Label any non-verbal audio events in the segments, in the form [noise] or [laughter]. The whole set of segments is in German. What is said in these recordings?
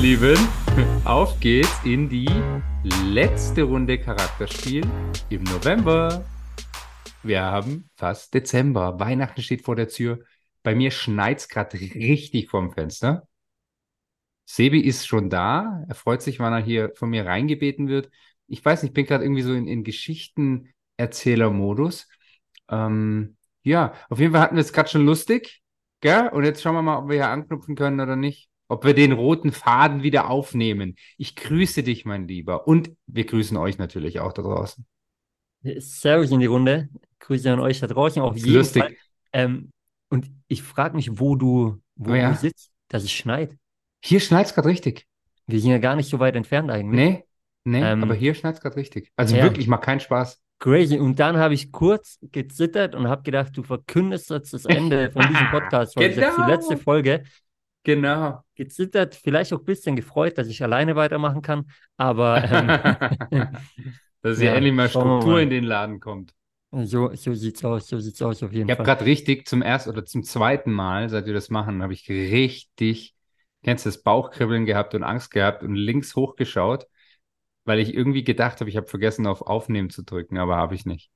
Lieben, auf geht's in die letzte Runde Charakterspiel im November. Wir haben fast Dezember. Weihnachten steht vor der Tür. Bei mir schneit's gerade richtig vorm Fenster. Sebi ist schon da. Er freut sich, wann er hier von mir reingebeten wird. Ich weiß nicht, ich bin gerade irgendwie so in, in Geschichtenerzähler-Modus. Ähm, ja, auf jeden Fall hatten wir es gerade schon lustig. Gell? Und jetzt schauen wir mal, ob wir hier anknüpfen können oder nicht. Ob wir den roten Faden wieder aufnehmen. Ich grüße dich, mein Lieber. Und wir grüßen euch natürlich auch da draußen. Servus in die Runde. Grüße an euch da draußen. Auf jeden Lustig. Fall. Ähm, und ich frage mich, wo du, wo Oh ja. du sitzt, dass es schneit. Hier schneit's gerade richtig. Wir sind ja gar nicht so weit entfernt eigentlich. Nee, nee, Ähm, aber hier schneit's gerade richtig. Also ja. wirklich, macht keinen Spaß. Crazy. Und dann habe ich kurz gezittert und habe gedacht, du verkündest jetzt das Ende von diesem [laughs] Podcast. Weil das ist Genau. die letzte Folge. Genau. Gezittert, vielleicht auch ein bisschen gefreut, dass ich alleine weitermachen kann. Aber ähm, [laughs] Dass [laughs] hier Ja, endlich mal Struktur mal. in den Laden kommt. so, so sieht's aus. So sieht's aus auf jeden Ich habe Fall. gerade richtig zum ersten oder zum zweiten Mal, seit wir das machen, habe ich richtig, kennst du das Bauchkribbeln gehabt und Angst gehabt und links hochgeschaut, weil ich irgendwie gedacht habe, ich habe vergessen, auf Aufnehmen zu drücken, aber habe ich nicht.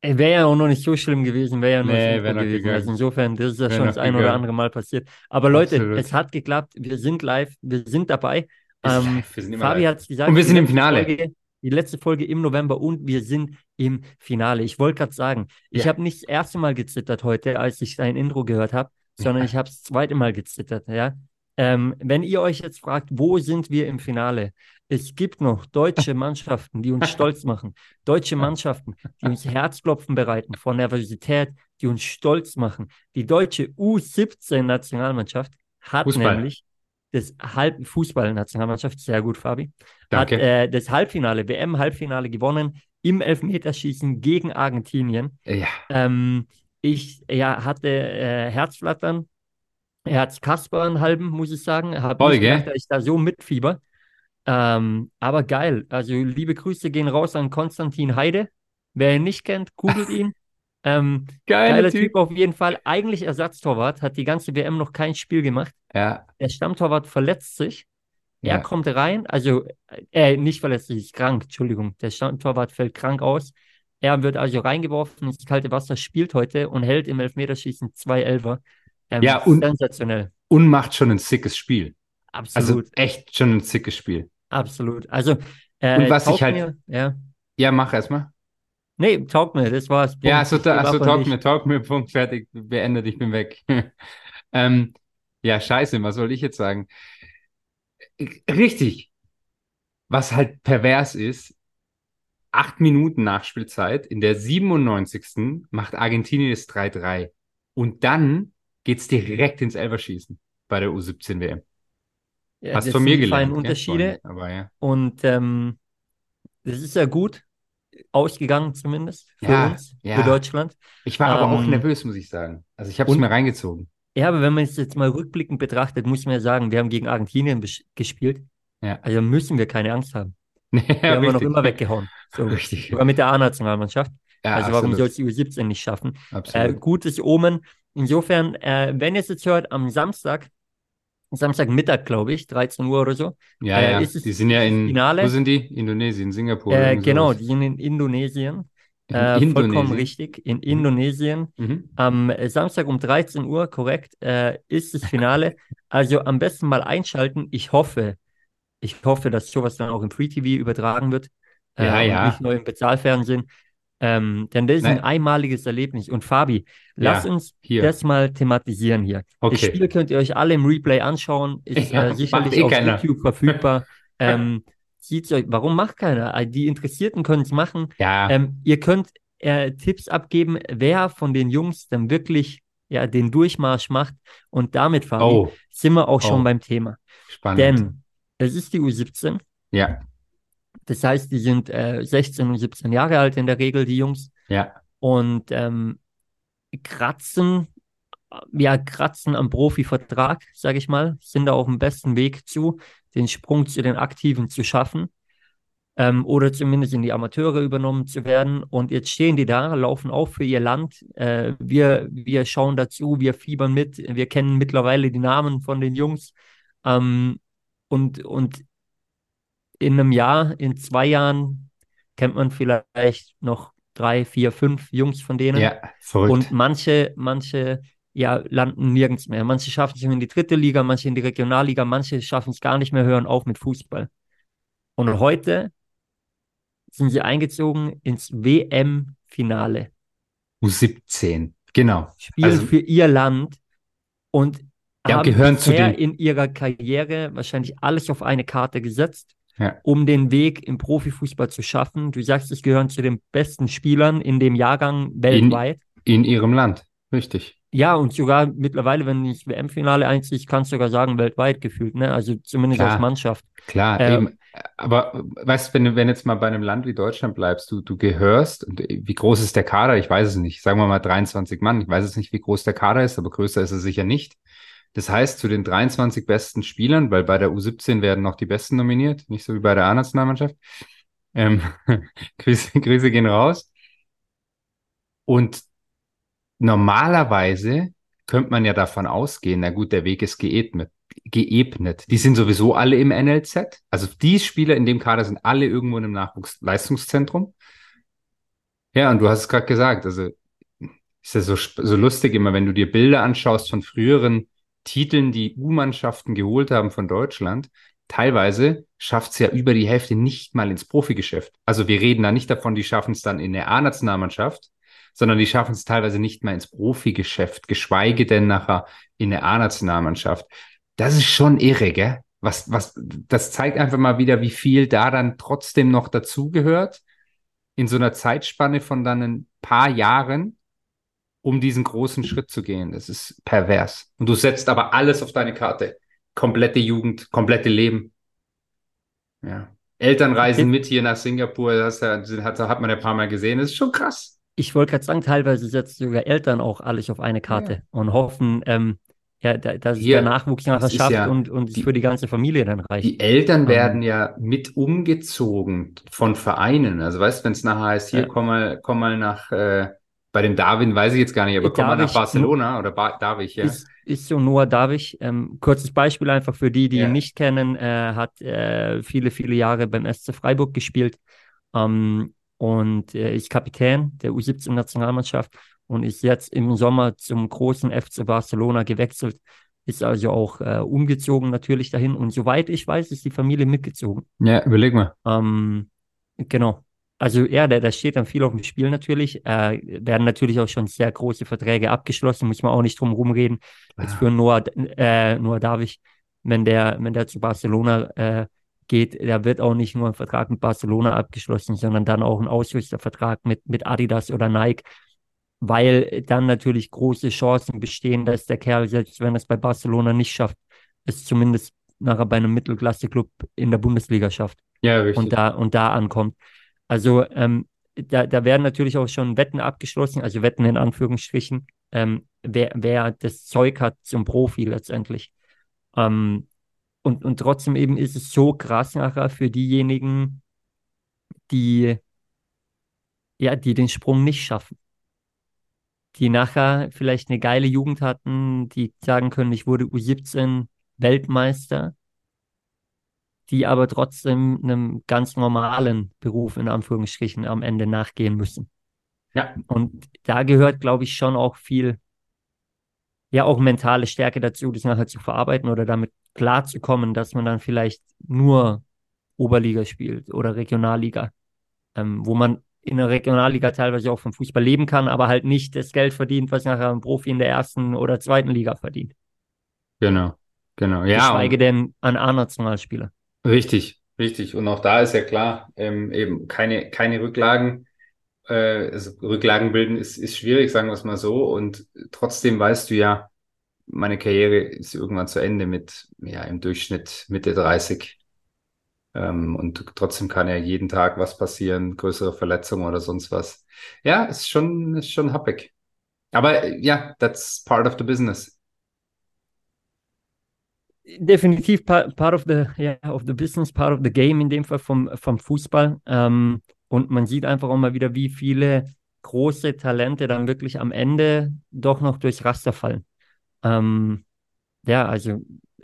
Wäre ja auch noch nicht so schlimm gewesen, wäre ja nur Nee, wär gewesen. gegangen. Also insofern, das ist ja Wär schon das ein oder andere Mal passiert. Aber Leute, Absolut. es hat geklappt. Wir sind live, wir sind dabei. Ähm, wir sind Fabi hat es gesagt. Und wir sind im Finale. Folge, die letzte Folge im November und wir sind im Finale. Ich wollte gerade sagen, ich Ja. habe nicht das erste Mal gezittert heute, als ich dein Intro gehört habe, sondern ich habe das zweite Mal gezittert. Ja? Ähm, wenn ihr euch jetzt fragt, wo sind wir im Finale? Es gibt noch deutsche [laughs] Mannschaften, die uns stolz machen. Deutsche Mannschaften, die uns Herzklopfen bereiten vor Nervosität, die uns stolz machen. Die deutsche U17-Nationalmannschaft hat Fußball. nämlich das Halb Fußball-Nationalmannschaft, sehr gut, Fabi, Danke. hat äh, das Halbfinale, WM-Halbfinale gewonnen im Elfmeterschießen gegen Argentinien. ja, Ähm, ich ja, hatte äh, Herzflattern, Herzkaspern halben, muss ich sagen. Habe Voll, nicht gedacht, ich da so mitfieber. Ähm, aber geil. Also liebe Grüße gehen raus an Konstantin Heide. Wer ihn nicht kennt, googelt ihn. [laughs] Ähm, geiler geiler Typ. Typ auf jeden Fall. Eigentlich Ersatztorwart, hat die ganze WM noch kein Spiel gemacht. Ja, Der Stammtorwart verletzt sich. Er ja. kommt rein, also äh, nicht verletzt sich, ist krank, Entschuldigung. Der Stammtorwart fällt krank aus. Er wird also reingeworfen ins kalte Wasser, spielt heute und hält im Elfmeterschießen zwei Elfer. Ähm, Ja, und- sensationell. Und macht schon ein sickes Spiel. Also Absolut, echt schon ein sickes Spiel. absolut. Also, äh, Und was ich taugt halt- mir, ja. Ja, mach erstmal. Nee, taugt mir, das war's. Punkt. Ja, so, Ich gebe da, so ab an talk dich. mir, talk mir, Punkt, fertig, beendet, ich bin weg. [laughs] ähm, ja, scheiße, was soll ich jetzt sagen? Richtig. Was halt pervers ist, acht Minuten Nachspielzeit, in der 97. macht Argentinien das 3-3. Und dann geht's direkt ins Elferschießen bei der U17 WM. Ja, Hast von mir sind die gelernt. Unterschiede. Freunde? Aber ja. Und ähm, das ist ja gut ausgegangen, zumindest für Ja, uns, ja. für Deutschland. Ich war aber auch Ähm, nervös, muss ich sagen. Also ich habe es mir reingezogen. Ja, aber wenn man es jetzt mal rückblickend betrachtet, muss man ja sagen, wir haben gegen Argentinien gespielt. Ja. Also müssen wir keine Angst haben. [laughs] Ja, Wir haben wir noch richtig. immer weggehauen. So, Richtig. sogar mit der A-Nationalmannschaft. Ja, also warum soll absolut. es die U17 nicht schaffen? Äh, Absolut. gutes Omen. Insofern, äh, wenn ihr es jetzt hört, am Samstag, Samstagmittag, glaube ich, 13 Uhr oder so, Ja, äh, ja. ist es Die sind ja in, Finale? wo sind die? Indonesien, Singapur, äh, genau, sowas. die sind in Indonesien. In Äh, vollkommen Indonesien? richtig, in Indonesien. Mhm. Am äh, Samstag um 13 Uhr, korrekt, äh, ist das Finale. [laughs] Also am besten mal einschalten. Ich hoffe, ich hoffe, dass sowas dann auch im Free TV übertragen wird. äh, Ja, und ja. nicht nur im Bezahlfernsehen. Ähm, denn das ist ein Nein. einmaliges Erlebnis. Und Fabi, lass Ja, uns hier. das mal thematisieren hier. Das Okay. Spiel könnt ihr euch alle im Replay anschauen. Ist Ja, äh, sicherlich eh auf keiner. YouTube verfügbar. [laughs] ähm, sieht's euch, warum macht keiner? Äh, Die Interessierten können es machen. Ja, Ähm, ihr könnt äh, Tipps abgeben, wer von den Jungs dann wirklich ja, den Durchmarsch macht. Und damit, Fabi, oh, sind wir auch schon Oh. beim Thema. spannend. Denn es ist die U17. Ja, Das heißt, die sind äh, 16 und 17 Jahre alt in der Regel, die Jungs. ja, Und ähm, kratzen, äh, ja, kratzen am Profivertrag, sage ich mal, sind da auf dem besten Weg zu, den Sprung zu den Aktiven zu schaffen. ähm, oder zumindest in die Amateure übernommen zu werden. Und jetzt stehen die da, laufen auch für ihr Land. Äh, wir, wir schauen dazu, wir fiebern mit, wir kennen mittlerweile die Namen von den Jungs. Ähm, und, und in einem Jahr, in zwei Jahren kennt man vielleicht noch drei, vier, fünf Jungs von denen. Ja, verrückt. Und manche, manche ja, landen nirgends mehr. Manche schaffen es in die dritte Liga, manche in die Regionalliga, manche schaffen es gar nicht mehr, hören auf mit Fußball. Und heute sind sie eingezogen ins WM-Finale. U17, genau. Spielen also, für ihr Land und ja, haben gehören den... in ihrer Karriere wahrscheinlich alles auf eine Karte gesetzt, ja. um den Weg im Profifußball zu schaffen. Du sagst, sie gehören zu den besten Spielern in dem Jahrgang weltweit. In, in ihrem Land, richtig. Ja, und sogar mittlerweile, wenn ich WM-Finale einziehe, kannst du sogar sagen, weltweit gefühlt, ne? Also zumindest Klar. als Mannschaft. Klar, Ähm, eben. Aber weißt du, wenn du, wenn jetzt mal bei einem Land wie Deutschland bleibst, du, du gehörst, und wie groß ist der Kader? Ich weiß es nicht. Sagen wir mal 23 Mann. Ich weiß jetzt nicht, wie groß der Kader ist, aber größer ist er sicher nicht. Das heißt, zu den 23 besten Spielern, weil bei der U17 werden noch die Besten nominiert, nicht so wie bei der A-Nationalmannschaft. Ähm, [laughs] Grüße, Grüße gehen raus. Und normalerweise könnte man ja davon ausgehen, na gut, der Weg ist geebnet. geebnet. Die sind sowieso alle im NLZ. Also die Spieler in dem Kader sind alle irgendwo in einem Nachwuchsleistungszentrum. Ja, und du hast es gerade gesagt, also ist ja so, so lustig immer, wenn du dir Bilder anschaust von früheren Titeln, die U-Mannschaften geholt haben von Deutschland. Teilweise schafft es ja über die Hälfte nicht mal ins Profigeschäft. Also wir reden da nicht davon, die schaffen es dann in der A-Nationalmannschaft, sondern die schaffen es teilweise nicht mal ins Profigeschäft, geschweige denn nachher in der A-Nationalmannschaft. Das ist schon irre, gell? Was, was, das zeigt einfach mal wieder, wie viel da dann trotzdem noch dazugehört, in so einer Zeitspanne von dann ein paar Jahren, um diesen großen Schritt zu gehen. Das ist pervers. Und du setzt aber alles auf deine Karte. Komplette Jugend, komplette Leben. Ja. Eltern reisen mit hier nach Singapur, das hat, hat man ja ein paar Mal gesehen. Das ist schon krass. Ich wollte gerade sagen, teilweise setzen sogar Eltern auch alles auf eine Karte Ja. und hoffen, ähm, ja, da, dass es Hier, der Nachwuchs nachher schafft ja und, und die- für die ganze Familie dann reicht. Die Eltern Ähm. werden ja mit umgezogen von Vereinen. Also weißt du, wenn es nachher heißt, hier Ja. komm mal, komm mal nach, äh, bei dem Darwin weiß ich jetzt gar nicht, aber komm mal nach Darwich, Barcelona oder ba Darwich, ja. Ist, ist so Noah Davich. Ähm, kurzes Beispiel einfach für die, die Ja. ihn nicht kennen. Er hat äh, viele, viele Jahre beim SC Freiburg gespielt ähm, und äh, ist Kapitän der U17-Nationalmannschaft und ist jetzt im Sommer zum großen FC Barcelona gewechselt. Ist also auch äh, umgezogen natürlich dahin. Und soweit ich weiß, ist die Familie mitgezogen. Ja, überleg mal. Ähm, genau. Also ja, da, da steht dann viel auf dem Spiel natürlich. Äh, werden natürlich auch schon sehr große Verträge abgeschlossen, muss man auch nicht drum rumreden. Jetzt für Noah, äh, Noah Davich, wenn der, wenn der zu Barcelona äh, geht, da wird auch nicht nur ein Vertrag mit Barcelona abgeschlossen, sondern dann auch ein Ausrüstervertrag mit, mit Adidas oder Nike, weil dann natürlich große Chancen bestehen, dass der Kerl, selbst wenn er es bei Barcelona nicht schafft, es zumindest nachher bei einem Mittelklasse-Club in der Bundesliga schafft Ja, richtig. und da, und da ankommt. Also ähm, da, da werden natürlich auch schon Wetten abgeschlossen, also Wetten in Anführungsstrichen, ähm, wer, wer das Zeug hat zum Profi letztendlich. Ähm, und, und trotzdem eben ist es so krass nachher für diejenigen, die, ja, die den Sprung nicht schaffen. Die nachher vielleicht eine geile Jugend hatten, die sagen können, ich wurde U17 Weltmeister, die aber trotzdem einem ganz normalen Beruf in Anführungsstrichen am Ende nachgehen müssen. Ja. Und da gehört, glaube ich, schon auch viel, ja, auch mentale Stärke dazu, das nachher zu verarbeiten oder damit klarzukommen, dass man dann vielleicht nur Oberliga spielt oder Regionalliga, ähm, wo man in der Regionalliga teilweise auch vom Fußball leben kann, aber halt nicht das Geld verdient, was nachher ein Profi in der ersten oder zweiten Liga verdient. Genau, genau. Ja, Geschweige denn an A-Nationalspieler. Richtig, richtig. Und auch da ist ja klar, ähm, eben keine, keine Rücklagen. Äh, also Rücklagen bilden ist, ist schwierig, sagen wir es mal so. Und trotzdem weißt du ja, meine Karriere ist irgendwann zu Ende mit, ja, im Durchschnitt Mitte 30. Ähm, und trotzdem kann ja jeden Tag was passieren, größere Verletzungen oder sonst was. Ja, ist schon, ist schon happig. Aber ja, that's part of the business. Definitiv part, of the, yeah, of the business, part of the game in dem Fall vom, vom Fußball. Ähm, und man sieht einfach auch mal wieder, wie viele große Talente dann wirklich am Ende doch noch durchs Raster fallen. Ähm, ja, also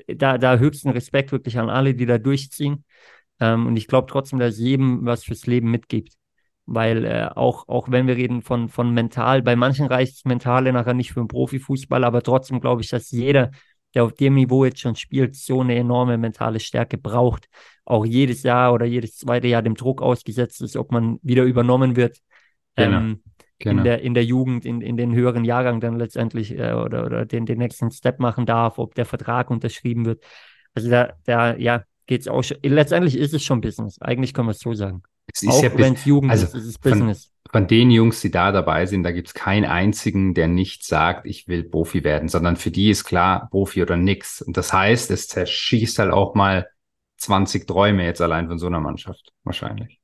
da, da höchsten Respekt wirklich an alle, die da durchziehen. Ähm, und ich glaube trotzdem, dass jedem was fürs Leben mitgibt. Weil äh, auch, auch wenn wir reden von, von mental, bei manchen reicht das Mentale nachher nicht für einen Profifußball, aber trotzdem glaube ich, dass jeder, der auf dem Niveau jetzt schon spielt, so eine enorme mentale Stärke braucht. Auch jedes Jahr oder jedes zweite Jahr dem Druck ausgesetzt ist, ob man wieder übernommen wird. Genau. Ähm, genau. In, der, in der Jugend, in, in den höheren Jahrgang dann letztendlich äh, oder, oder den, den nächsten Step machen darf, ob der Vertrag unterschrieben wird. Also da, da ja, geht es auch schon. Letztendlich ist es schon Business. Eigentlich kann man es so sagen. Es ist Auch ja wenn es Jugend also ist, ist es Business. Von, von den Jungs, die da dabei sind, da gibt es keinen einzigen, der nicht sagt, ich will Profi werden, sondern für die ist klar, Profi oder nix. Und das heißt, es zerschießt halt auch mal 20 Träume jetzt allein von so einer Mannschaft, wahrscheinlich.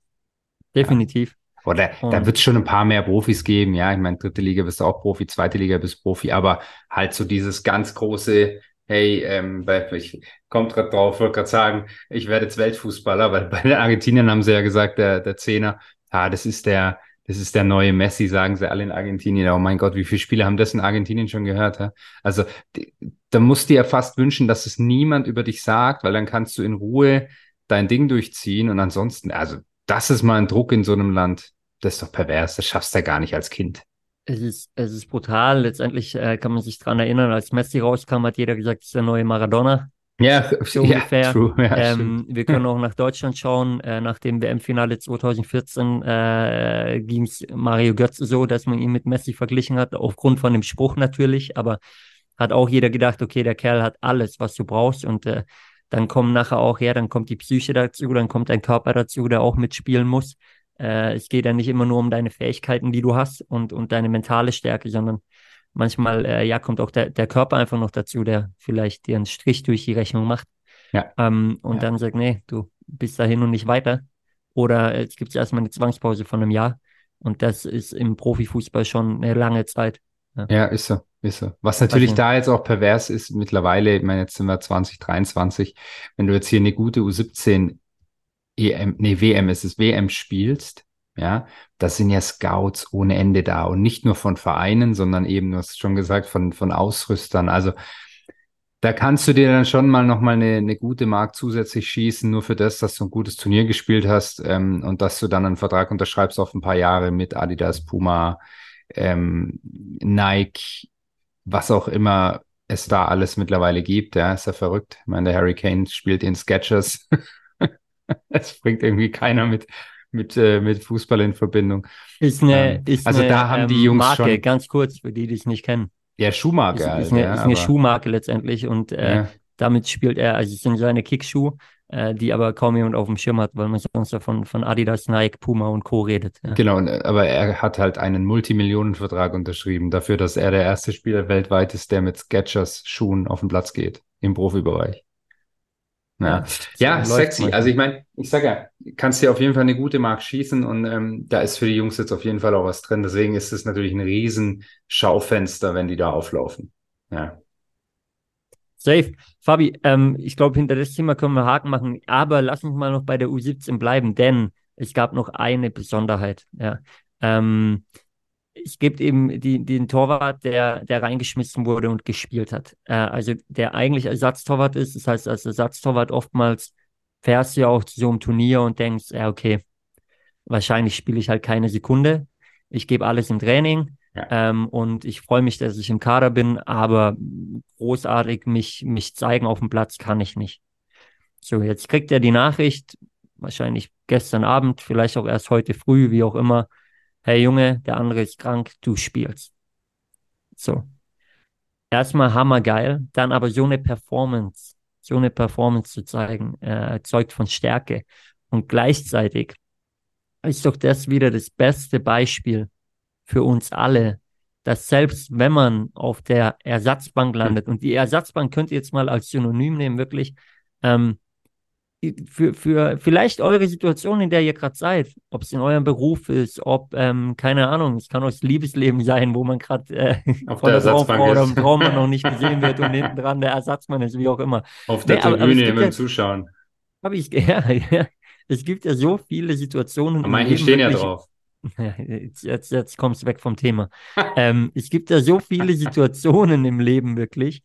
Definitiv. Ja. Oder da wird es schon ein paar mehr Profis geben, ja. Ich meine, dritte Liga bist du auch Profi, zweite Liga bist du Profi, aber halt so dieses ganz große, hey, ähm, ich komme gerade drauf, wollte gerade sagen, ich werde jetzt Weltfußballer, weil bei den Argentiniern haben sie ja gesagt, der, der Zehner, ah, das ist der, das ist der neue Messi, sagen sie alle in Argentinien. Oh mein Gott, wie viele Spiele haben das in Argentinien schon gehört? Ja? Also da musst du ja fast wünschen, dass es niemand über dich sagt, weil dann kannst du in Ruhe dein Ding durchziehen und ansonsten, also das ist mal ein Druck in so einem Land, das ist doch pervers, das schaffst du ja gar nicht als Kind. Es ist, es ist brutal. Letztendlich äh, kann man sich dran erinnern, als Messi rauskam, hat jeder gesagt, es ist der neue Maradona. Ja, so [laughs] ja, ungefähr. True, ja, ähm, wir können auch nach Deutschland schauen. Äh, nach dem WM-Finale 2014 äh, ging es Mario Götze so, dass man ihn mit Messi verglichen hat, aufgrund von dem Spruch natürlich. Aber hat auch jeder gedacht, okay, der Kerl hat alles, was du brauchst. Und äh, dann kommen nachher auch, ja, dann kommt die Psyche dazu, dann kommt dein Körper dazu, der auch mitspielen muss. Äh, es geht ja nicht immer nur um deine Fähigkeiten, die du hast und, und deine mentale Stärke, sondern manchmal äh, ja, kommt auch der, der Körper einfach noch dazu, der vielleicht dir einen Strich durch die Rechnung macht. Ja. Ähm, und ja. dann sagt, nee, du bist dahin und nicht weiter. Oder es gibt erstmal eine Zwangspause von einem Jahr. Und das ist im Profifußball schon eine lange Zeit. Ja, ja ist so, ist so. Was natürlich da jetzt auch pervers ist, mittlerweile, ich meine, jetzt sind wir 2023, wenn du jetzt hier eine gute U17 EM, nee, WM ist es, WM spielst, ja, das sind ja Scouts ohne Ende da und nicht nur von Vereinen, sondern eben, du hast schon gesagt, von, von Ausrüstern. Also da kannst du dir dann schon mal nochmal eine, eine gute Mark zusätzlich schießen, nur für das, dass du ein gutes Turnier gespielt hast ähm, und dass du dann einen Vertrag unterschreibst auf ein paar Jahre mit Adidas, Puma, ähm, Nike, was auch immer es da alles mittlerweile gibt. Ja, ist ja verrückt. Ich meine, der Harry Kane spielt in Sketchers. [laughs] [laughs] Es bringt irgendwie keiner mit, mit, äh, mit Fußball in Verbindung. Ist eine, ähm, ist also eine, da haben die ähm, Jungs Marke, schon, ganz kurz, für die, die es nicht kennen. Ja, Schuhmarke. Ist, halt, ist, eine, ja, ist eine Schuhmarke letztendlich und äh, ja. damit spielt er, also es sind seine Kickschuhe, äh, die aber kaum jemand auf dem Schirm hat, weil man sonst davon von Adidas, Nike, Puma und Co. redet. Ja. Genau, aber er hat halt einen Multimillionenvertrag unterschrieben dafür, dass er der erste Spieler weltweit ist, der mit Sketchers Schuhen auf den Platz geht im Profibereich. Ja, ja sexy. Also ich meine, ich sage ja, kannst dir auf jeden Fall eine gute Mark schießen und ähm, da ist für die Jungs jetzt auf jeden Fall auch was drin. Deswegen ist es natürlich ein riesen Schaufenster, wenn die da auflaufen. Ja. Safe. Fabi, ähm, ich glaube, hinter das Thema können wir Haken machen, aber lass uns mal noch bei der U17 bleiben, denn es gab noch eine Besonderheit. Ja. Ähm, es gibt eben die, den Torwart, der, der reingeschmissen wurde und gespielt hat. Äh, also der eigentlich Ersatztorwart ist. Das heißt, als Ersatztorwart oftmals fährst du ja auch zu so einem Turnier und denkst, ja, okay, wahrscheinlich spiele ich halt keine Sekunde. Ich gebe alles im Training ja. ähm, und ich freue mich, dass ich im Kader bin, aber großartig mich, mich zeigen auf dem Platz kann ich nicht. So, jetzt kriegt er die Nachricht, wahrscheinlich gestern Abend, vielleicht auch erst heute früh, wie auch immer hey Junge, der andere ist krank, du spielst. So. Erstmal hammergeil, dann aber so eine Performance, so eine Performance zu zeigen, äh, zeugt von Stärke. Und gleichzeitig ist doch das wieder das beste Beispiel für uns alle, dass selbst wenn man auf der Ersatzbank landet, und die Ersatzbank könnt ihr jetzt mal als Synonym nehmen, wirklich, ähm, für, für vielleicht eure Situation, in der ihr gerade seid, ob es in eurem Beruf ist, ob, ähm, keine Ahnung, es kann auch das Liebesleben sein, wo man gerade äh, von der, der Frau oder dem Traummann noch nicht [laughs] gesehen wird und hinten dran der Ersatzmann ist, wie auch immer. Auf der nee, Tribüne aber, ja, Zuschauen. Habe ich, [laughs] ja, ja, es gibt ja so viele Situationen. Aber manche stehen ja drauf. [laughs] Jetzt, jetzt, jetzt kommst du weg vom Thema. ähm, es gibt ja so viele Situationen im Leben wirklich,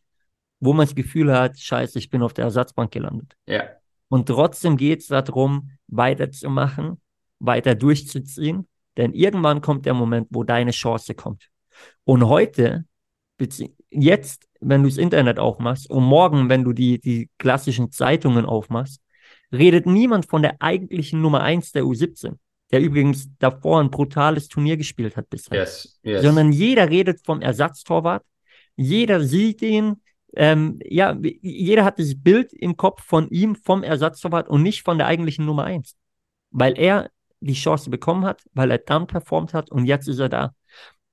wo man das Gefühl hat, scheiße, ich bin auf der Ersatzbank gelandet. Ja. Und trotzdem geht es darum, weiterzumachen, weiter durchzuziehen, denn irgendwann kommt der Moment, wo deine Chance kommt. Und heute, jetzt, wenn du das Internet aufmachst und morgen, wenn du die, die klassischen Zeitungen aufmachst, redet niemand von der eigentlichen Nummer 1 der U17, der übrigens davor ein brutales Turnier gespielt hat bisher. Yes, yes. Sondern jeder redet vom Ersatztorwart. Jeder sieht ihn. Ähm, ja, jeder hat das Bild im Kopf von ihm, vom Ersatztorwart und nicht von der eigentlichen Nummer 1. Weil er die Chance bekommen hat, weil er dann performt hat und jetzt ist er da.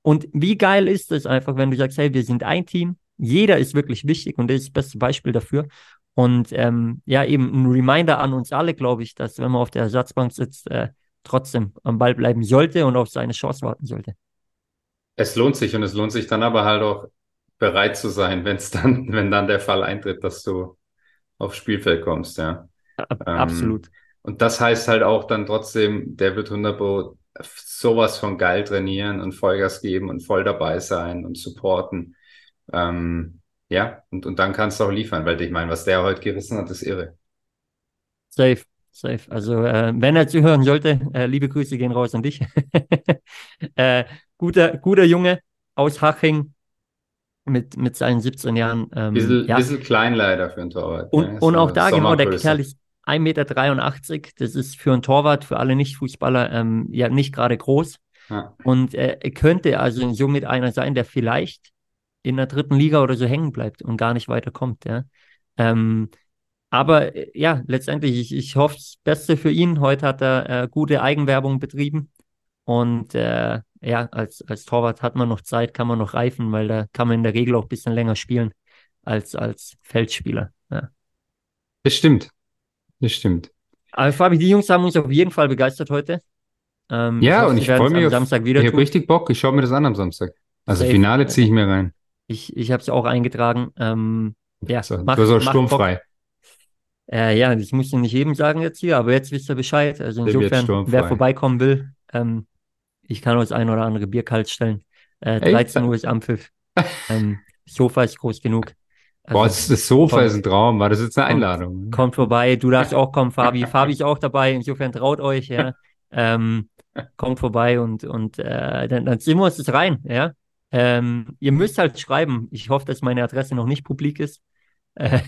Und wie geil ist es einfach, wenn du sagst, hey, wir sind ein Team, jeder ist wirklich wichtig und das ist das beste Beispiel dafür. Und ähm, ja, eben ein Reminder an uns alle, glaube ich, dass wenn man auf der Ersatzbank sitzt, äh, trotzdem am Ball bleiben sollte und auf seine Chance warten sollte. Es lohnt sich und es lohnt sich dann aber halt auch bereit zu sein, wenn es dann, [laughs] wenn dann der Fall eintritt, dass du aufs Spielfeld kommst, ja. Ähm, absolut. Und das heißt halt auch dann trotzdem, der wird 100 Pro sowas von geil trainieren und Vollgas geben und voll dabei sein und supporten. Ähm, ja, und, und dann kannst du auch liefern, weil ich meine, was der heute gerissen hat, ist irre. Safe, safe. Also, äh, wenn er zuhören sollte, äh, liebe Grüße gehen raus an dich. [laughs] äh, guter, guter Junge aus Haching mit, mit seinen 17 Jahren. Ähm, bisschen, ja. bisschen klein leider für einen Torwart. Und, ja, und auch da, genau, der Kerl ist 1,83 Meter. Das ist für einen Torwart, für alle Nicht-Fußballer, ähm, ja nicht gerade groß. Ja. Und äh, er könnte also somit einer sein, der vielleicht in der dritten Liga oder so hängen bleibt und gar nicht weiterkommt. Ja. Ähm, aber äh, ja, letztendlich, ich, ich hoffe das Beste für ihn. Heute hat er äh, gute Eigenwerbung betrieben. Und äh, ja, als, als Torwart hat man noch Zeit, kann man noch reifen, weil da kann man in der Regel auch ein bisschen länger spielen als als Feldspieler. Ja. Das stimmt. Das stimmt. Aber Fabi, die Jungs haben uns auf jeden Fall begeistert heute. Ähm, ja, ich und ich freue mich am Samstag wieder. Ich habe richtig Bock. Ich schaue mir das an am Samstag. Also Safe. Finale ziehe ich mir rein. Ich, ich habe es auch eingetragen. Ähm, ja, so, macht, du bist sturmfrei. Äh, ja, das muss ich nicht jedem sagen jetzt hier, aber jetzt wisst ihr Bescheid. Also insofern, wer vorbeikommen will, ähm, ich kann uns ein oder andere Bier kalt stellen. Äh, 13 Uhr ist Ampfiff. [laughs] ähm, Sofa ist groß genug. Also, Boah, das, das Sofa kommt, ist ein Traum. War das jetzt eine Einladung? Kommt, kommt vorbei. Du darfst auch kommen, Fabi. [laughs] Fabi ist auch dabei. Insofern traut euch, ja. Ähm, kommt vorbei und, und äh, dann, dann ziehen wir uns das rein, ja. Ähm, ihr müsst halt schreiben. Ich hoffe, dass meine Adresse noch nicht publik ist. Äh,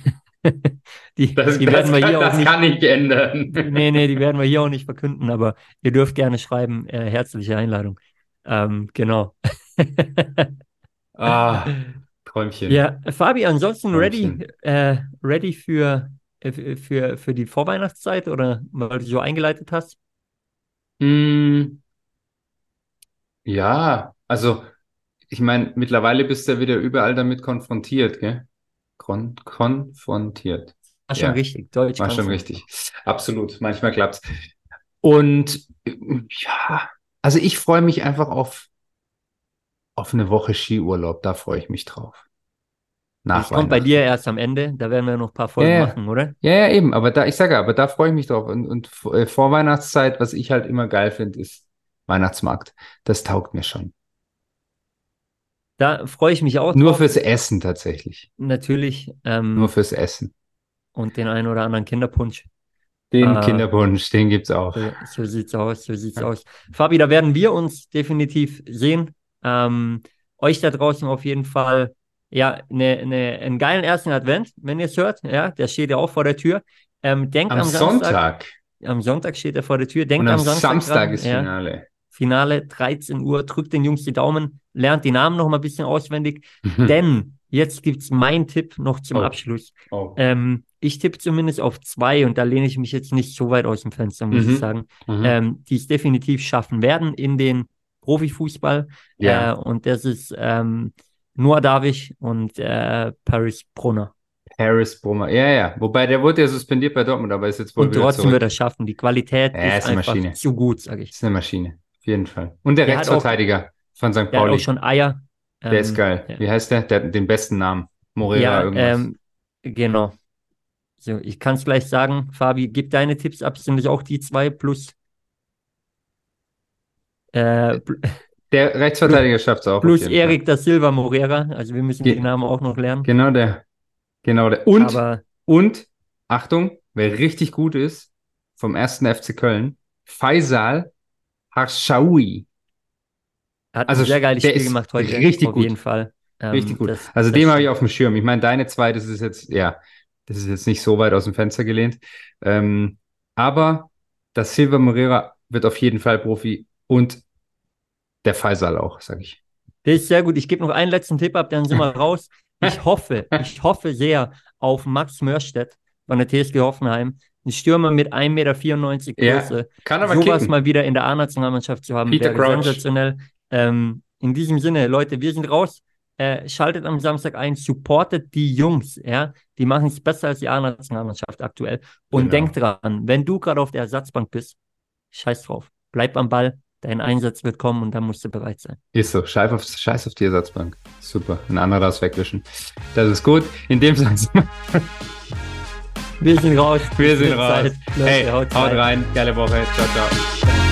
die, das, die werden das, wir hier kann, auch nicht, kann nicht ändern. nee, nee, die werden wir hier auch nicht [laughs] verkünden, aber ihr dürft gerne schreiben. Äh, herzliche Einladung. Ähm, genau. ah, [laughs] Träumchen. Ja, Fabi, ansonsten ready, äh, ready für, äh, für, für die Vorweihnachtszeit oder weil du so eingeleitet hast? Mm, ja, also ich meine, mittlerweile bist du ja wieder überall damit konfrontiert, gell? Kon konfrontiert. War schon ja. richtig, Deutsch. War schon richtig. Absolut, manchmal klappt's. Und ja, also ich freue mich einfach auf, auf eine Woche Skiurlaub, da freue ich mich drauf. Nach das kommt bei dir erst am Ende, da werden wir noch ein paar Folgen ja, machen, oder? Ja, ja, eben, aber da, ich sage, aber da freue ich mich drauf. Und, und äh, vor Weihnachtszeit, was ich halt immer geil finde, ist Weihnachtsmarkt. Das taugt mir schon. Da freue ich mich auch. Nur drauf. fürs Essen tatsächlich. Natürlich. Ähm, Nur fürs Essen. Und den einen oder anderen Kinderpunsch. Den äh, Kinderpunsch, den gibt's auch. So, so sieht's aus, so sieht's ja. aus. Fabi, da werden wir uns definitiv sehen. Ähm, euch da draußen auf jeden Fall ja ne, ne, einen geilen ersten Advent, wenn ihr es hört. Ja, der steht ja auch vor der Tür. Ähm, denkt am, am Samstag, Sonntag. Am Sonntag steht er vor der Tür. Denkt Und am, am Samstag, Samstag dran, ist Finale. Ja. Finale 13 Uhr. Drückt den Jungs die Daumen, lernt die Namen noch mal ein bisschen auswendig, mhm. denn jetzt gibt es meinen Tipp noch zum oh. Abschluss. Oh. Ähm, ich tippe zumindest auf zwei und da lehne ich mich jetzt nicht so weit aus dem Fenster, muss mhm. ich sagen, mhm. ähm, die es definitiv schaffen werden in den Profifußball. Ja. Äh, und das ist ähm, Noah Davich und äh, Paris Brunner. Paris Brummer, ja, ja. Wobei der wurde ja suspendiert bei Dortmund, aber ist jetzt wohl Und trotzdem wird er schaffen. Die Qualität ja, ist, ist einfach Maschine. zu gut, sage ich. Ist eine Maschine jeden Fall. Und der, der Rechtsverteidiger auch, von St. Pauli. Der hat auch schon Eier. Der ähm, ist geil. Ja. Wie heißt der? Der hat den besten Namen. Moreira ja, irgendwas. Ähm, genau. So, ich kann es gleich sagen. Fabi, gib deine Tipps ab. Sind das auch die zwei plus? Äh, der Rechtsverteidiger schafft es auch. Plus Erik da Silva Moreira. Also wir müssen Ge den Namen auch noch lernen. Genau der. Genau. Der, und, Aber und, Achtung, wer richtig gut ist, vom ersten FC Köln, Faisal Harshawi. hat Also ein sehr geiles der Spiel gemacht heute. richtig auf gut. jeden Fall. Ähm, Richtig gut. das- also das dem habe ich auf dem Schirm. Ich meine, deine zwei, das ist jetzt, ja, das ist jetzt nicht so weit aus dem Fenster gelehnt. Ähm, aber das Silva Moreira wird auf jeden Fall Profi und der Faisal auch, sage ich. Das ist sehr gut. Ich gebe noch einen letzten Tipp ab, dann sind wir [laughs] raus. Ich hoffe, ich hoffe sehr auf Max Mörstedt von der TSG Hoffenheim. Ein Stürmer mit 1,94 Meter Ja, Größe. Kann aber Sowas kicken. mal wieder in der A-Nationalmannschaft zu haben, Peter wäre sensationell. Ähm, in diesem Sinne, Leute, wir sind raus. Äh, schaltet am Samstag ein, supportet die Jungs, ja. Die machen es besser als die A-Nationalmannschaft aktuell. Und Genau. denkt dran, wenn du gerade auf der Ersatzbank bist, scheiß drauf. Bleib am Ball, dein Einsatz wird kommen und dann musst du bereit sein. Ist so. Scheiß auf, scheiß auf die Ersatzbank. Super. Ein anderer darf es wegwischen. Das ist gut. In dem Sinne, [laughs] Wir sind raus. wir sind raus. Leute, Hey, haut haut rein. rein. Geile Woche. Ciao, ciao.